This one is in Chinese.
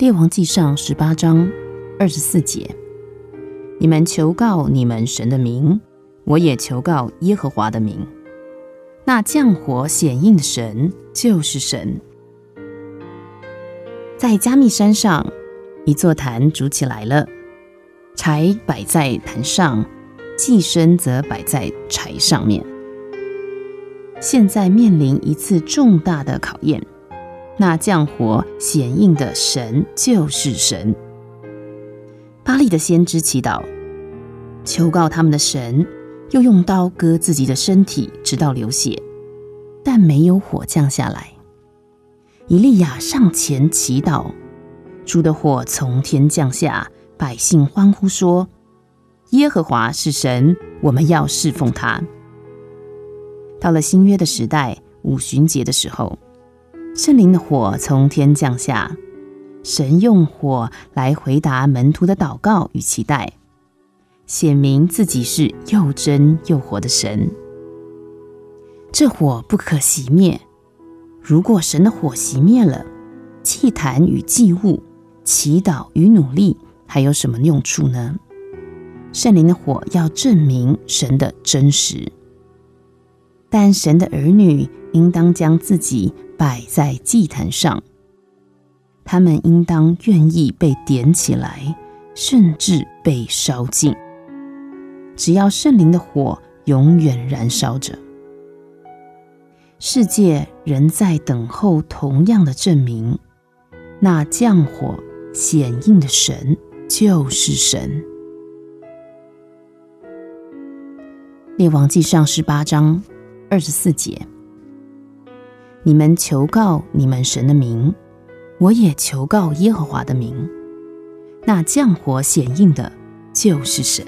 列王记上十八章二十四节：你们求告你们神的名，我也求告耶和华的名。那降火显应的神就是神。在加密山上，一座坛筑起来了，柴摆在坛上，祭牲则摆在柴上面。现在面临一次重大的考验，那降火显应的神就是神。巴利的先知祈祷，求告他们的神，又用刀割自己的身体，直到流血，但没有火降下来。以利亚上前祈祷，主的火从天降下，百姓欢呼说：“耶和华是神，我们要侍奉他。”到了新约的时代，五旬节的时候，圣灵的火从天降下，神用火来回答门徒的祷告与期待，显明自己是又真又活的神。这火不可熄灭。如果神的火熄灭了，祭坛与祭物、祈祷与努力还有什么用处呢？圣灵的火要证明神的真实，但神的儿女应当将自己摆在祭坛上，他们应当愿意被点起来，甚至被烧尽。只要圣灵的火永远燃烧着。世界仍在等候同样的证明，那降火显应的神就是神。列王记上十八章二十四节：你们求告你们神的名，我也求告耶和华的名，那降火显应的就是神。